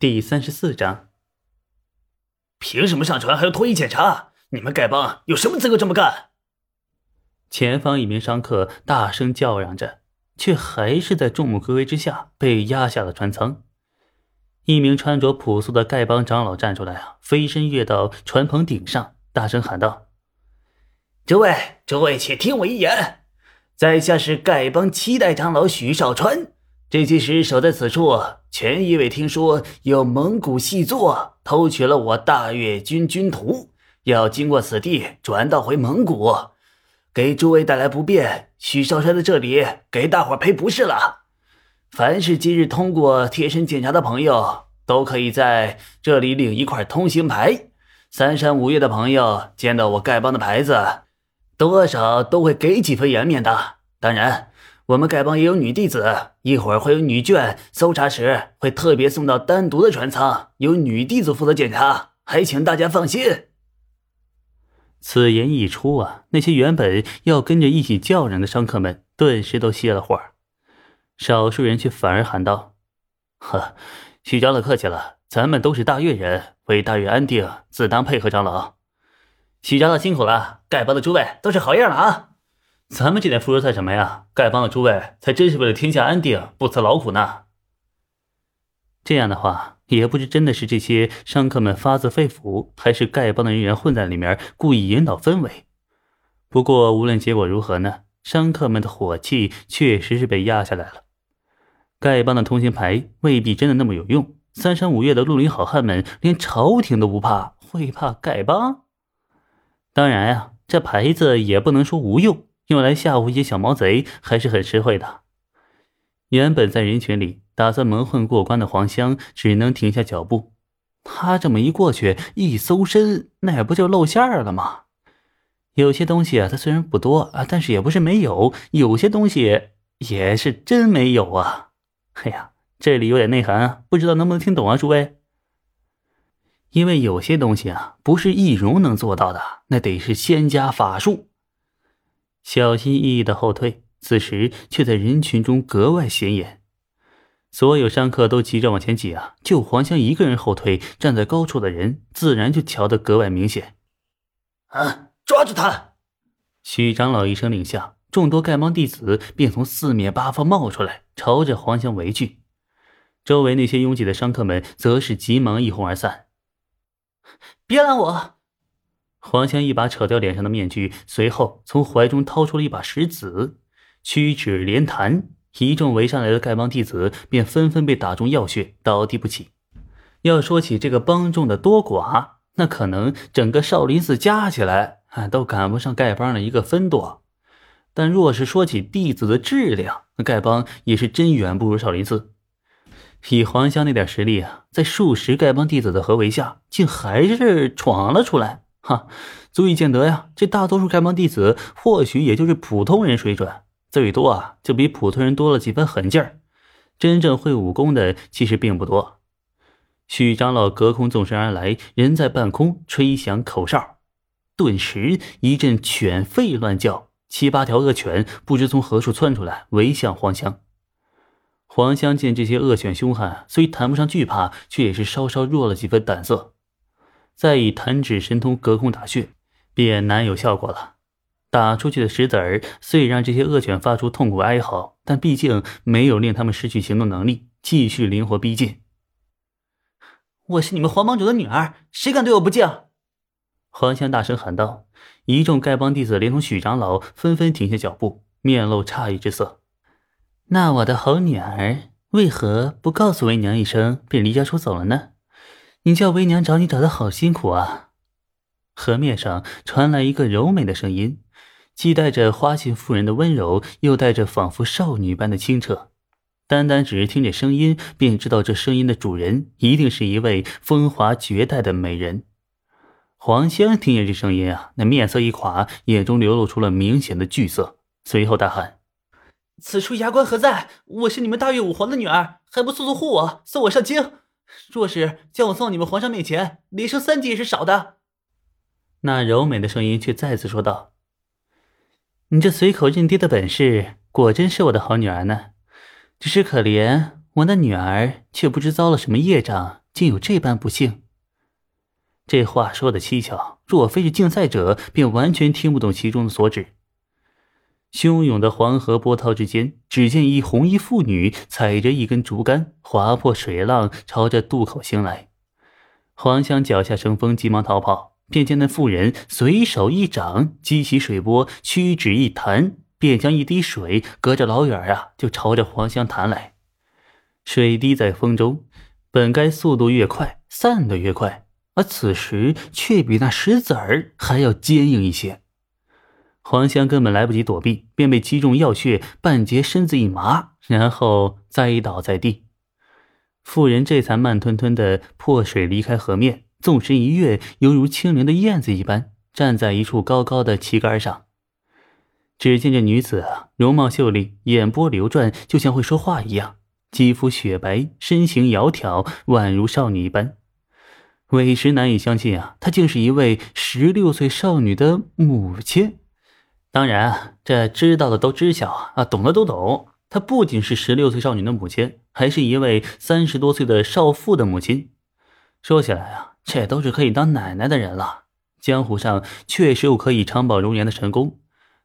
第三十四章。凭什么上船还要脱衣检查？你们丐帮有什么资格这么干？前方一名商客大声叫嚷着，却还是在众目睽睽之下被压下了船舱。一名穿着朴素的丐帮长老站出来啊，飞身跃到船棚顶上，大声喊道：“诸位，诸位，且听我一言。”在下是丐帮七代长老许少川，这些时守在此处，全因为听说有蒙古细作偷取了我大越军军图，要经过此地转道回蒙古，给诸位带来不便。许少川在这里给大伙赔不是了。凡是今日通过贴身检查的朋友，都可以在这里领一块通行牌。三山五岳的朋友见到我丐帮的牌子。多少都会给几分颜面的。当然，我们丐帮也有女弟子，一会儿会有女眷搜查时会特别送到单独的船舱，由女弟子负责检查，还请大家放心。此言一出啊，那些原本要跟着一起叫嚷的商客们顿时都歇了火少数人却反而喊道：“呵，许长老客气了，咱们都是大越人，为大越安定，自当配合长老。”许长老辛苦了，丐帮的诸位都是好样的啊！咱们这点付出算什么呀？丐帮的诸位才真是为了天下安定不辞劳苦呢。这样的话，也不知真的是这些商客们发自肺腑，还是丐帮的人员混在里面故意引导氛围。不过无论结果如何呢，商客们的火气确实是被压下来了。丐帮的通行牌未必真的那么有用，三山五岳的绿林好汉们连朝廷都不怕，会怕丐帮？当然呀，这牌子也不能说无用，用来吓唬一些小毛贼还是很实惠的。原本在人群里打算蒙混过关的黄香，只能停下脚步。他这么一过去，一搜身，那不就露馅儿了吗？有些东西啊，它虽然不多啊，但是也不是没有；有些东西也是真没有啊。哎呀，这里有点内涵啊，不知道能不能听懂啊，诸位。因为有些东西啊，不是易容能做到的，那得是仙家法术。小心翼翼的后退，此时却在人群中格外显眼。所有商客都急着往前挤啊，就黄香一个人后退，站在高处的人自然就瞧得格外明显。啊，抓住他！许长老一声令下，众多丐帮弟子便从四面八方冒出来，朝着黄香围去。周围那些拥挤的商客们则是急忙一哄而散。别拦我！黄香一把扯掉脸上的面具，随后从怀中掏出了一把石子，屈指连弹，一众围上来的丐帮弟子便纷纷被打中要穴，倒地不起。要说起这个帮众的多寡，那可能整个少林寺加起来啊都赶不上丐帮的一个分多。但若是说起弟子的质量，那丐帮也是真远不如少林寺。以黄香那点实力啊，在数十丐帮弟子的合围下，竟还是闯了出来，哈，足以见得呀。这大多数丐帮弟子或许也就是普通人水准，最多啊就比普通人多了几分狠劲儿。真正会武功的其实并不多。许长老隔空纵身而来，人在半空吹响口哨，顿时一阵犬吠乱叫，七八条恶犬不知从何处窜出来，围向黄香。黄香见这些恶犬凶悍，虽谈不上惧怕，却也是稍稍弱了几分胆色。再以弹指神通隔空打穴，便难有效果了。打出去的石子儿虽让这些恶犬发出痛苦哀嚎，但毕竟没有令他们失去行动能力，继续灵活逼近。我是你们黄帮主的女儿，谁敢对我不敬？黄香大声喊道。一众丐帮弟子连同许长老纷纷停下脚步，面露诧异之色。那我的好女儿为何不告诉为娘一声，便离家出走了呢？你叫为娘找你找的好辛苦啊！河面上传来一个柔美的声音，既带着花信妇人的温柔，又带着仿佛少女般的清澈。单单只是听这声音，便知道这声音的主人一定是一位风华绝代的美人。黄香听见这声音啊，那面色一垮，眼中流露出了明显的惧色，随后大喊。此处牙关何在？我是你们大越武皇的女儿，还不速速护我，送我上京！若是将我送你们皇上面前，连升三级也是少的。那柔美的声音却再次说道：“你这随口认爹的本事，果真是我的好女儿呢。只是可怜我那女儿，却不知遭了什么业障，竟有这般不幸。这话说的蹊跷，若非是竞赛者，便完全听不懂其中的所指。汹涌的黄河波涛之间，只见一红衣妇女踩着一根竹竿，划破水浪，朝着渡口行来。黄香脚下生风，急忙逃跑，便见那妇人随手一掌激起水波，屈指一弹，便将一滴水隔着老远啊，就朝着黄香弹来。水滴在风中，本该速度越快，散得越快，而此时却比那石子儿还要坚硬一些。黄香根本来不及躲避，便被击中要穴，半截身子一麻，然后栽倒在地。妇人这才慢吞吞的破水离开河面，纵身一跃，犹如轻灵的燕子一般，站在一处高高的旗杆上。只见这女子啊，容貌秀丽，眼波流转，就像会说话一样，肌肤雪白，身形窈窕，宛如少女一般。委实难以相信啊，她竟是一位十六岁少女的母亲。当然，这知道的都知晓啊，懂的都懂。她不仅是十六岁少女的母亲，还是一位三十多岁的少妇的母亲。说起来啊，这都是可以当奶奶的人了。江湖上确实有可以长保容颜的神功，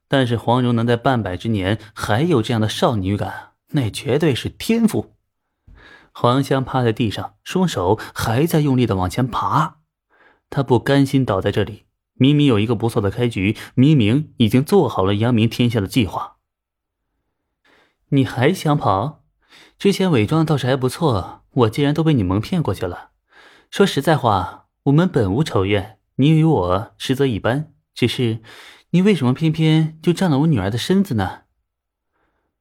但是黄蓉能在半百之年还有这样的少女感，那绝对是天赋。黄香趴在地上，双手还在用力的往前爬，她不甘心倒在这里。明明有一个不错的开局，明明已经做好了扬名天下的计划，你还想跑？之前伪装倒是还不错，我竟然都被你蒙骗过去了。说实在话，我们本无仇怨，你与我实则一般。只是，你为什么偏偏就占了我女儿的身子呢？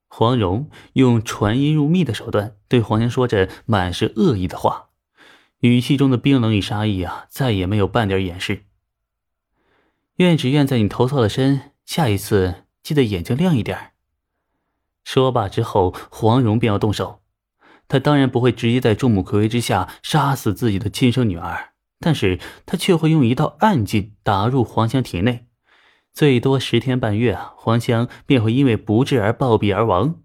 黄蓉用传音入密的手段对黄香说着满是恶意的话，语气中的冰冷与杀意啊，再也没有半点掩饰。愿只愿在你头错了身，下一次记得眼睛亮一点。说罢之后，黄蓉便要动手。她当然不会直接在众目睽睽之下杀死自己的亲生女儿，但是她却会用一道暗劲打入黄香体内，最多十天半月，黄香便会因为不治而暴毙而亡。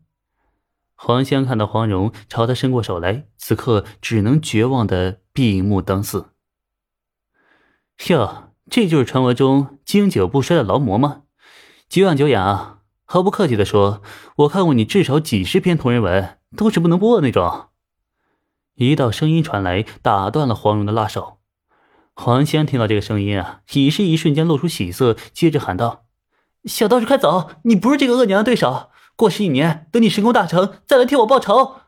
黄香看到黄蓉朝他伸过手来，此刻只能绝望的闭目等死。哟。这就是传闻中经久不衰的劳模吗？久仰久仰。毫不客气的说，我看过你至少几十篇同人文，都是不能播的那种。一道声音传来，打断了黄蓉的拉手。黄仙听到这个声音啊，已是一瞬间露出喜色，接着喊道：“小道士快走！你不是这个恶娘的对手。过十几年，等你神功大成，再来替我报仇。”